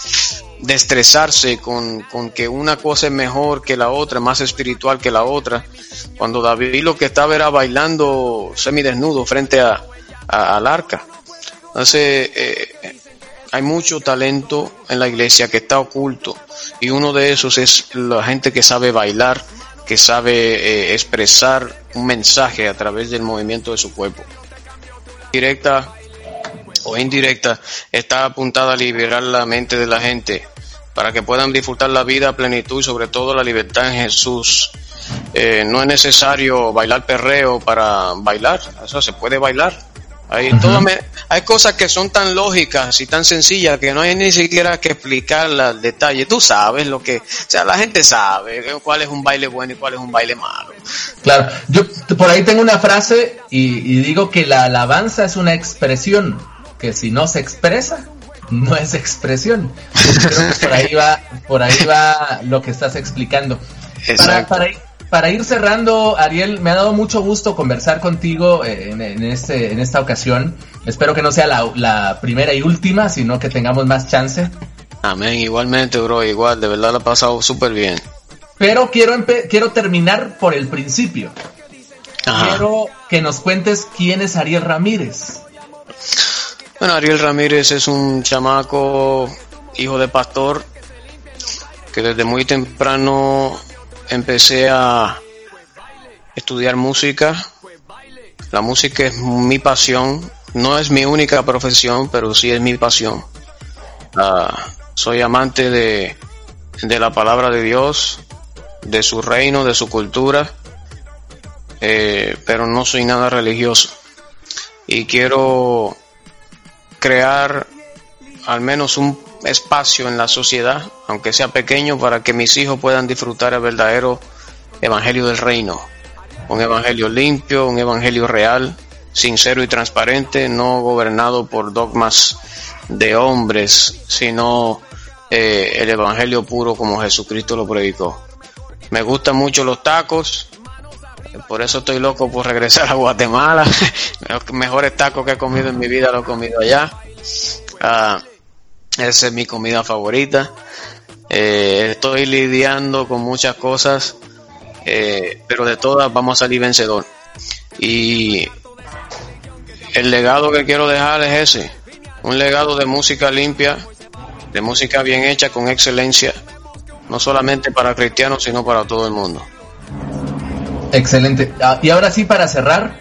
estresarse con, con, que una cosa es mejor que la otra, más espiritual que la otra. Cuando David lo que estaba era bailando semidesnudo frente a, al arca. Entonces, eh, hay mucho talento en la iglesia que está oculto y uno de esos es la gente que sabe bailar, que sabe eh, expresar un mensaje a través del movimiento de su cuerpo. Directa o indirecta está apuntada a liberar la mente de la gente para que puedan disfrutar la vida a plenitud y sobre todo la libertad en Jesús. Eh, no es necesario bailar perreo para bailar, eso se puede bailar hay, hay cosas que son tan lógicas y tan sencillas que no hay ni siquiera que explicarlas al detalle. Tú sabes lo que, o sea, la gente sabe cuál es un baile bueno y cuál es un baile malo.
Claro, yo por ahí tengo una frase y, digo que la alabanza es una expresión que si no se expresa, no es expresión. Creo que por ahí va, por ahí va lo que estás explicando. Para ir cerrando, Ariel, me ha dado mucho gusto conversar contigo eh, en, este, en esta ocasión. Espero que no sea la, primera y última, sino que tengamos más chance.
Amén, igualmente, bro, igual, de verdad lo ha pasado súper bien.
Pero quiero, quiero terminar por el principio. Quiero que nos cuentes quién es Ariel Ramírez.
Bueno, Ariel Ramírez es un chamaco, hijo de pastor, que desde muy temprano empecé a estudiar música. La música es mi pasión. No es mi única profesión, pero sí es mi pasión. Ah, soy amante de, de, la palabra de Dios, de su reino, de su cultura, eh, pero no soy nada religioso. Y quiero crear al menos un espacio en la sociedad, aunque sea pequeño, para que mis hijos puedan disfrutar el verdadero evangelio del reino. Un evangelio limpio, un evangelio real, sincero y transparente, no gobernado por dogmas de hombres, sino eh, el evangelio puro como Jesucristo lo predicó. Me gustan mucho los tacos, por eso estoy loco por regresar a Guatemala. Mejores tacos que he comido en mi vida los he comido allá. Ah, esa es mi comida favorita. Eh, estoy lidiando con muchas cosas, eh, pero de todas vamos a salir vencedor. Y el legado que quiero dejar es ese, un legado de música limpia, de música bien hecha con excelencia, no solamente para cristianos, sino para todo el mundo.
Excelente. Ah, y ahora sí, para cerrar,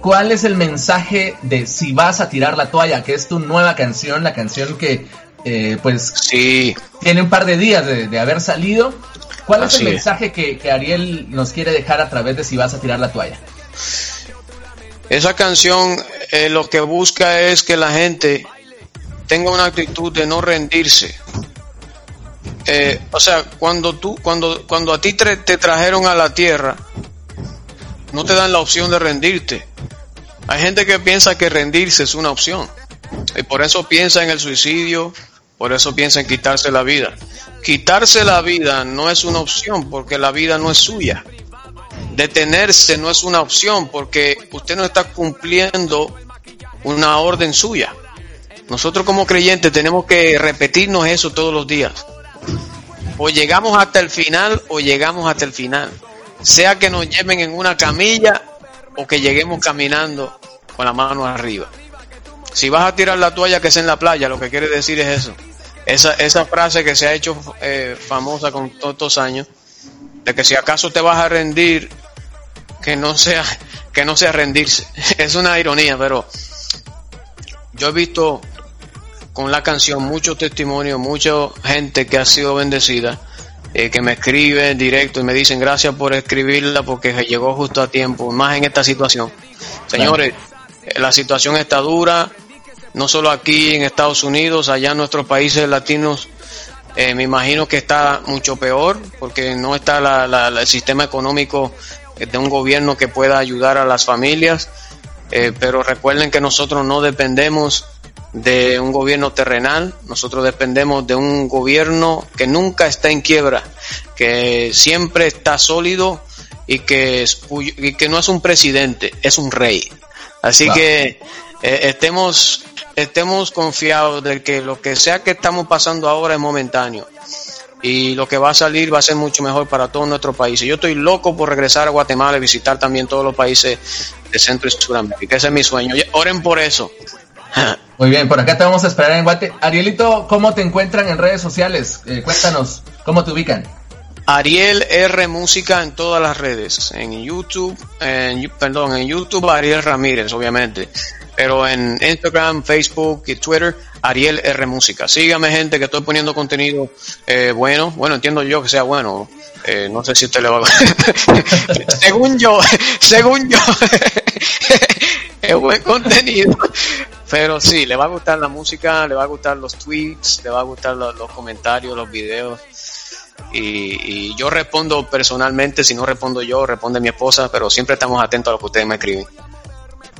¿cuál es el mensaje de Si vas a tirar la toalla, que es tu nueva canción, la canción que eh, pues
sí.
tiene un par de días de, haber salido? ¿Cuál es el mensaje que, Ariel nos quiere dejar a través de Si vas a tirar la toalla?
Esa canción eh, lo que busca es que la gente tenga una actitud de no rendirse, eh, o sea, cuando tú, cuando, cuando a ti te, trajeron a la tierra, no te dan la opción de rendirte. Hay gente que piensa que rendirse es una opción. Y por eso piensa en el suicidio, por eso piensa en quitarse la vida. Quitarse la vida no es una opción porque la vida no es suya. Detenerse no es una opción porque usted no está cumpliendo una orden suya. Nosotros como creyentes tenemos que repetirnos eso todos los días. O llegamos hasta el final o llegamos hasta el final. Sea que nos lleven en una camilla o que lleguemos caminando con la mano arriba. Si vas a tirar la toalla que es en la playa, lo que quiere decir es eso. Esa, esa frase que se ha hecho eh, famosa con todos estos años, de que si acaso te vas a rendir, que no sea, que no sea rendirse. Es una ironía, pero yo he visto con la canción muchos testimonios, mucha gente que ha sido bendecida, eh, que me escribe en directo y me dicen gracias por escribirla porque llegó justo a tiempo, más en esta situación. Señores, eh, la situación está dura, no solo aquí en Estados Unidos, allá en nuestros países latinos, eh, me imagino que está mucho peor porque no está el sistema económico de un gobierno que pueda ayudar a las familias. pero recuerden que nosotros no dependemos de un gobierno terrenal, nosotros dependemos de un gobierno que nunca está en quiebra, que siempre está sólido y que, que no es un presidente, es un rey. Así que eh, estemos, estemos confiados de que lo que sea que estamos pasando ahora es momentáneo y lo que va a salir va a ser mucho mejor para todos nuestros países. Yo estoy loco por regresar a Guatemala y visitar también todos los países de Centro y Sudamérica. Ese es mi sueño. Oren por eso.
Muy bien, por acá te vamos a esperar en Guate. Arielito, ¿cómo te encuentran en redes sociales? Eh, cuéntanos, ¿cómo te ubican?
Ariel R Música en todas las redes, en YouTube, en, perdón, en YouTube Ariel Ramírez, obviamente, pero en Instagram, Facebook y Twitter, Ariel R Música. Sígame gente que estoy poniendo contenido eh, bueno, bueno, entiendo yo que sea bueno, eh, no sé si usted le va a... según yo, según yo, es buen contenido. Pero sí, le va a gustar la música, le va a gustar los tweets, le va a gustar los, comentarios, los videos. Y, yo respondo personalmente, si no respondo yo, responde mi esposa, pero siempre estamos atentos a lo que ustedes me escriben.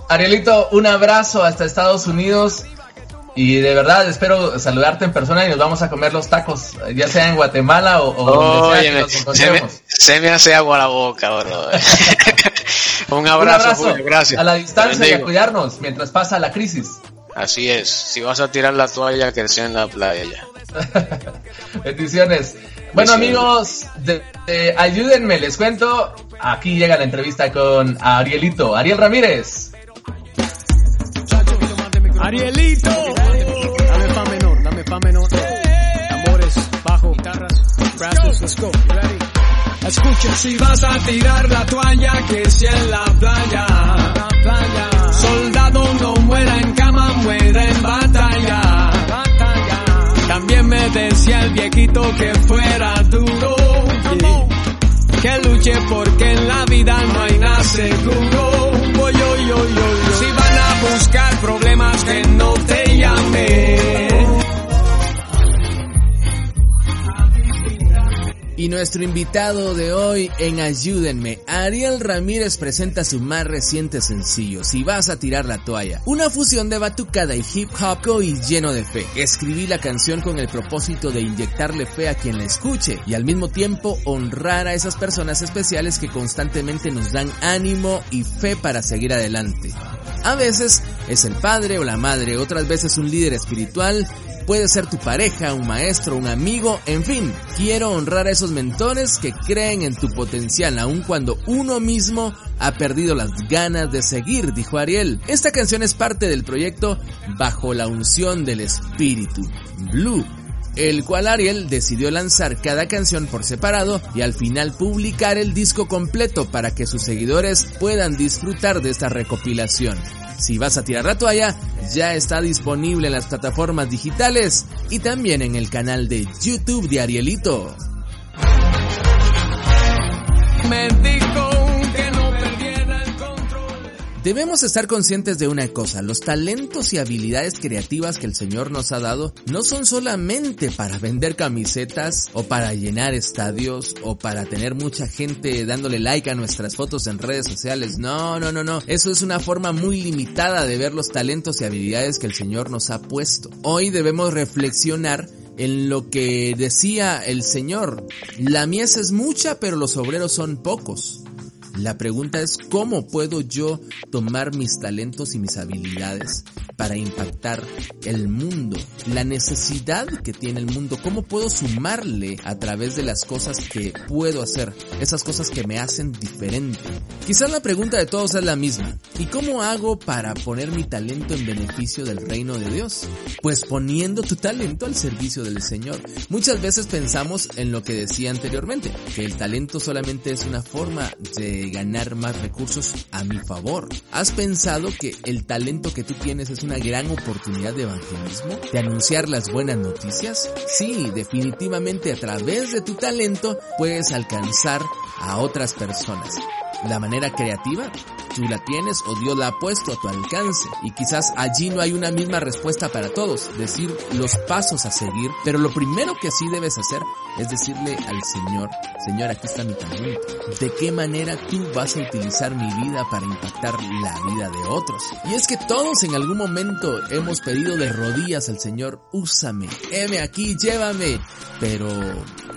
Arielito, un abrazo hasta Estados Unidos. Y de verdad espero saludarte en persona y nos vamos a comer los tacos, ya sea en Guatemala o, donde sea que nos encontremos.
Se me, hace agua la boca, bro. Un abrazo, gracias.
A la distancia y a cuidarnos mientras pasa la crisis.
Así es, si vas a tirar la toalla, que sea en la playa ya.
Bendiciones. Bueno amigos, ayúdenme, les cuento. Aquí llega la entrevista con Arielito, Ariel Ramírez.
Arielito. Dame fa menor, dame fa menor. Tambores, bajo, guitarras, brazos, let's go. Escucha, si vas a tirar la toalla, que sea en la playa. La playa. Soldado no muera en cama, muera en batalla. También me decía el viejito que fuera duro. Que luche porque en la vida no hay nada seguro. Si van a buscar problemas que no te llamen
Y nuestro invitado de hoy en Ayúdenme, Ariel Ramírez presenta su más reciente sencillo, Si vas a tirar la toalla. Una fusión de batucada y hip hop y lleno de fe. Escribí la canción con el propósito de inyectarle fe a quien la escuche y al mismo tiempo honrar a esas personas especiales que constantemente nos dan ánimo y fe para seguir adelante. A veces es el padre o la madre, otras veces un líder espiritual Puede ser tu pareja, un maestro, un amigo, en fin. Quiero honrar a esos mentores que creen en tu potencial aun cuando uno mismo ha perdido las ganas de seguir, dijo Ariel. Esta canción es parte del proyecto Bajo la unción del Espíritu, Blue, el cual Ariel decidió lanzar cada canción por separado y al final publicar el disco completo para que sus seguidores puedan disfrutar de esta recopilación. Si vas a tirar la toalla, ya está disponible en las plataformas digitales y también en el canal de YouTube de Arielito. Debemos estar conscientes de una cosa, los talentos y habilidades creativas que el Señor nos ha dado no son solamente para vender camisetas o para llenar estadios o para tener mucha gente dándole like a nuestras fotos en redes sociales. No, no, no, no. Eso es una forma muy limitada de ver los talentos y habilidades que el Señor nos ha puesto. Hoy debemos reflexionar en lo que decía el Señor. La mies es mucha, pero los obreros son pocos. La pregunta es cómo puedo yo tomar mis talentos y mis habilidades para impactar el mundo, la necesidad que tiene el mundo, cómo puedo sumarle a través de las cosas que puedo hacer, esas cosas que me hacen diferente. Quizás la pregunta de todos es la misma, ¿y cómo hago para poner mi talento en beneficio del reino de Dios? Pues poniendo tu talento al servicio del Señor. Muchas veces pensamos en lo que decía anteriormente, que el talento solamente es una forma de ganar más recursos a mi favor. ¿Has pensado que el talento que tú tienes es una gran oportunidad de evangelismo? ¿De anunciar las buenas noticias? Sí, definitivamente a través de tu talento puedes alcanzar a otras personas. La manera creativa tú la tienes o Dios la ha puesto a tu alcance. Y quizás allí no hay una misma respuesta para todos, decir los pasos a seguir, pero lo primero que sí debes hacer es decirle al Señor, Señor, aquí está mi talento. ¿De qué manera tú vas a utilizar mi vida para impactar la vida de otros? Y es que todos en algún momento hemos pedido de rodillas al Señor, úsame, heme aquí, llévame. Pero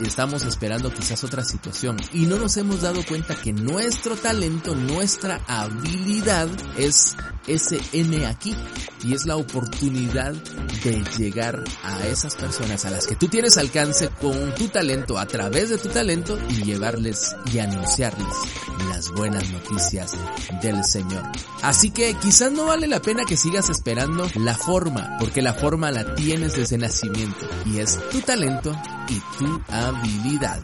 estamos esperando quizás otra situación y no nos hemos dado cuenta que nuestro talento, nuestra habilidad es ese M aquí y es la oportunidad de llegar a esas personas a las que tú tienes alcance con tu talento, a través de tu talento y llevarles y anunciarles las buenas noticias del Señor. Así que quizás no vale la pena que sigas esperando la forma, porque la forma la tienes desde nacimiento y es tu talento y tu habilidad.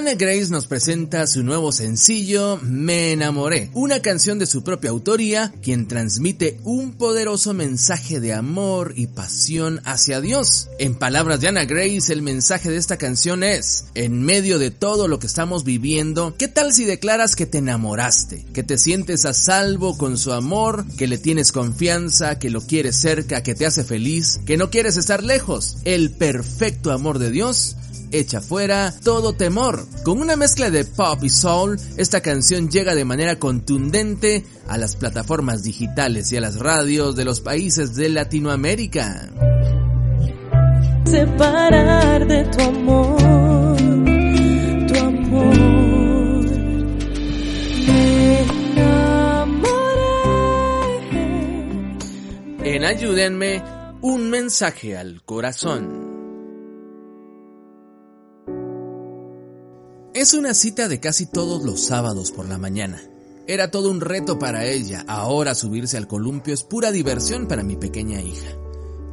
Anna Grace nos presenta su nuevo sencillo Me enamoré, una canción de su propia autoría, quien transmite un poderoso mensaje de amor y pasión hacia Dios. En palabras de Anna Grace, el mensaje de esta canción es, en medio de todo lo que estamos viviendo, ¿qué tal si declaras que te enamoraste, que te sientes a salvo con su amor, que le tienes confianza, que lo quieres cerca, que te hace feliz, que no quieres estar lejos? El perfecto amor de Dios echa fuera todo temor. Con una mezcla de pop y soul, esta canción llega de manera contundente a las plataformas digitales y a las radios de los países de Latinoamérica.
Separar de tu amor, tu amor.
En Ayúdenme, un mensaje al corazón. Es una cita de casi todos los sábados por la mañana. Era todo un reto para ella. Ahora subirse al columpio es pura diversión para mi pequeña hija.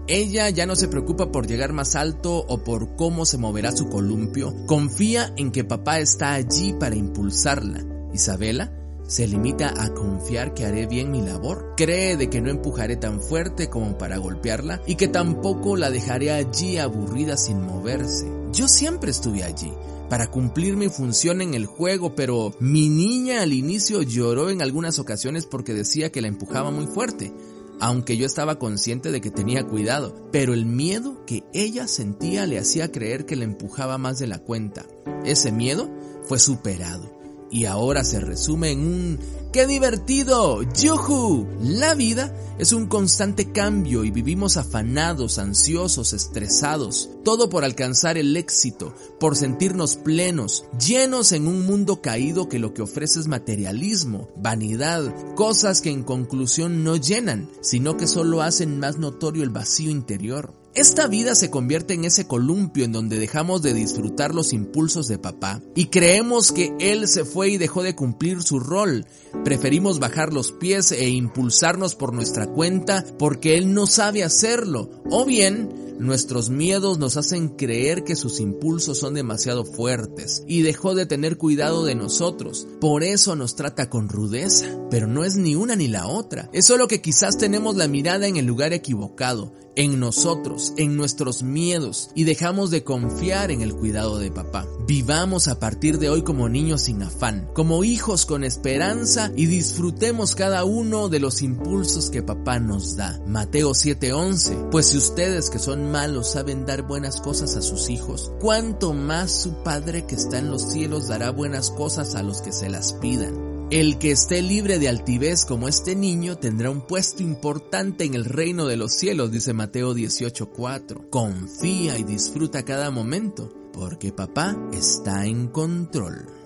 Ella ya no se preocupa por llegar más alto o por cómo se moverá su columpio. Confía en que papá está allí para impulsarla. Isabela se limita a confiar que haré bien mi labor. Cree de que no empujaré tan fuerte como para golpearla y que tampoco la dejaré allí aburrida sin moverse. Yo siempre estuve allí para cumplir mi función en el juego, pero mi niña al inicio lloró en algunas ocasiones porque decía que la empujaba muy fuerte, aunque yo estaba consciente de que tenía cuidado, pero el miedo que ella sentía le hacía creer que la empujaba más de la cuenta. Ese miedo fue superado y ahora se resume en un ¡Qué divertido! ¡Yuhu! La vida es un constante cambio y vivimos afanados, ansiosos, estresados, todo por alcanzar el éxito, por sentirnos plenos, llenos en un mundo caído que lo que ofrece es materialismo, vanidad, cosas que en conclusión no llenan, sino que solo hacen más notorio el vacío interior. Esta vida se convierte en ese columpio en donde dejamos de disfrutar los impulsos de papá y creemos que él se fue y dejó de cumplir su rol. Preferimos bajar los pies e impulsarnos por nuestra cuenta porque él no sabe hacerlo. O bien, Nuestros miedos nos hacen creer que sus impulsos son demasiado fuertes y dejó de tener cuidado de nosotros. Por eso nos trata con rudeza. Pero no es ni una ni la otra. Es solo que quizás tenemos la mirada en el lugar equivocado, en nosotros, en nuestros miedos y dejamos de confiar en el cuidado de papá. Vivamos a partir de hoy como niños sin afán, como hijos con esperanza y disfrutemos cada uno de los impulsos que papá nos da. Mateo 7:11. Pues si ustedes que son malos saben dar buenas cosas a sus hijos, cuánto más su Padre que está en los cielos dará buenas cosas a los que se las pidan. El que esté libre de altivez como este niño tendrá un puesto importante en el reino de los cielos, dice Mateo 18:4. Confía y disfruta cada momento, porque papá está en control.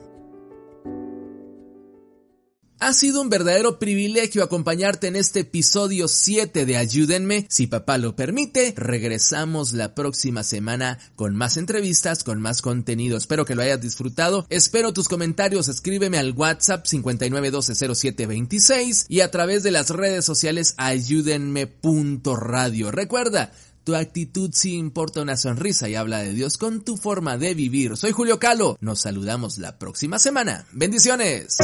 Ha sido un verdadero privilegio acompañarte en este episodio 7 de Ayúdenme. Si papá lo permite, regresamos la próxima semana con más entrevistas, con más contenido. Espero que lo hayas disfrutado. Espero tus comentarios. Escríbeme al WhatsApp 59120726 y a través de las redes sociales ayúdenme.radio. Recuerda, tu actitud sí importa una sonrisa y habla de Dios con tu forma de vivir. Soy Julio Calo. Nos saludamos la próxima semana. Bendiciones.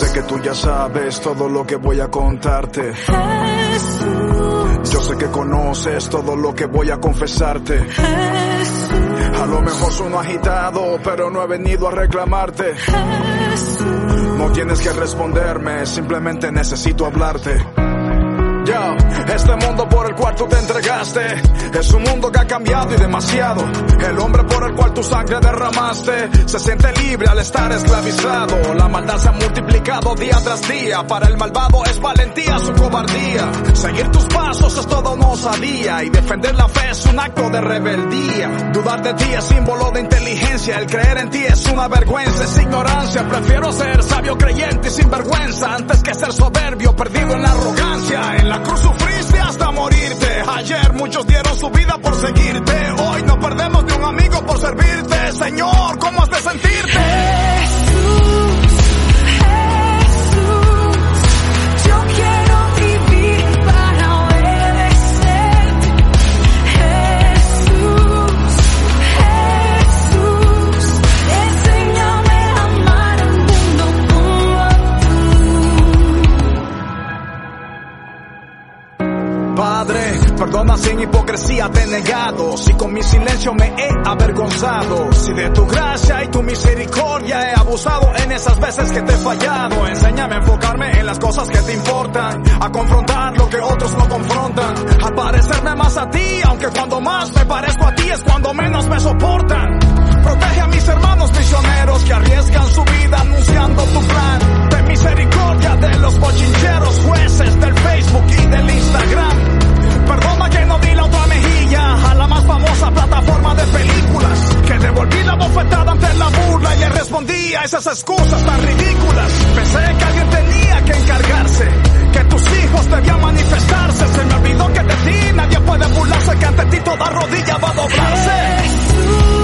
Sé que tú ya sabes todo lo que voy a contarte. Yo sé que conoces todo lo que voy a confesarte. A lo mejor sueno agitado, pero no he venido a reclamarte. No tienes que responderme, simplemente necesito hablarte. Este mundo por el cual tú te entregaste es un mundo que ha cambiado y demasiado. El hombre por el cual tu sangre derramaste se siente libre al estar esclavizado. La maldad se ha multiplicado día tras día. Para el malvado es valentía su cobardía. Seguir tus pasos es todo no sabía y defender la fe es un acto de rebeldía. Dudar de ti es símbolo de inteligencia. El creer en ti es una vergüenza, es ignorancia. Prefiero ser sabio creyente y sin vergüenza antes que ser soberbio perdido en la arrogancia. Cruz sufriste hasta morirte. Ayer muchos dieron su vida por seguirte. Hoy no perdemos de un amigo por servirte. Señor, ¿cómo has de sentirte? Perdona sin hipocresía te he negado, si con mi silencio me he avergonzado, si de tu gracia y tu misericordia he abusado en esas veces que te he fallado, enséñame a enfocarme en las cosas que te importan, a confrontar lo que otros no confrontan, a parecerme más a ti, aunque cuando más me parezco a ti es cuando menos me soportan. Protege a mis hermanos misioneros que arriesgan su vida anunciando tu plan. Ten misericordia de los bochincheros jueces del Facebook y del Instagram. Perdona que no di la otra mejilla a la más famosa plataforma de películas. Que devolví la bofetada ante la burla y le respondí a esas excusas tan ridículas. Pensé que alguien tenía que encargarse, que tus hijos debían manifestarse. Se me olvidó que de ti nadie puede burlarse, que ante ti toda rodilla va a doblarse.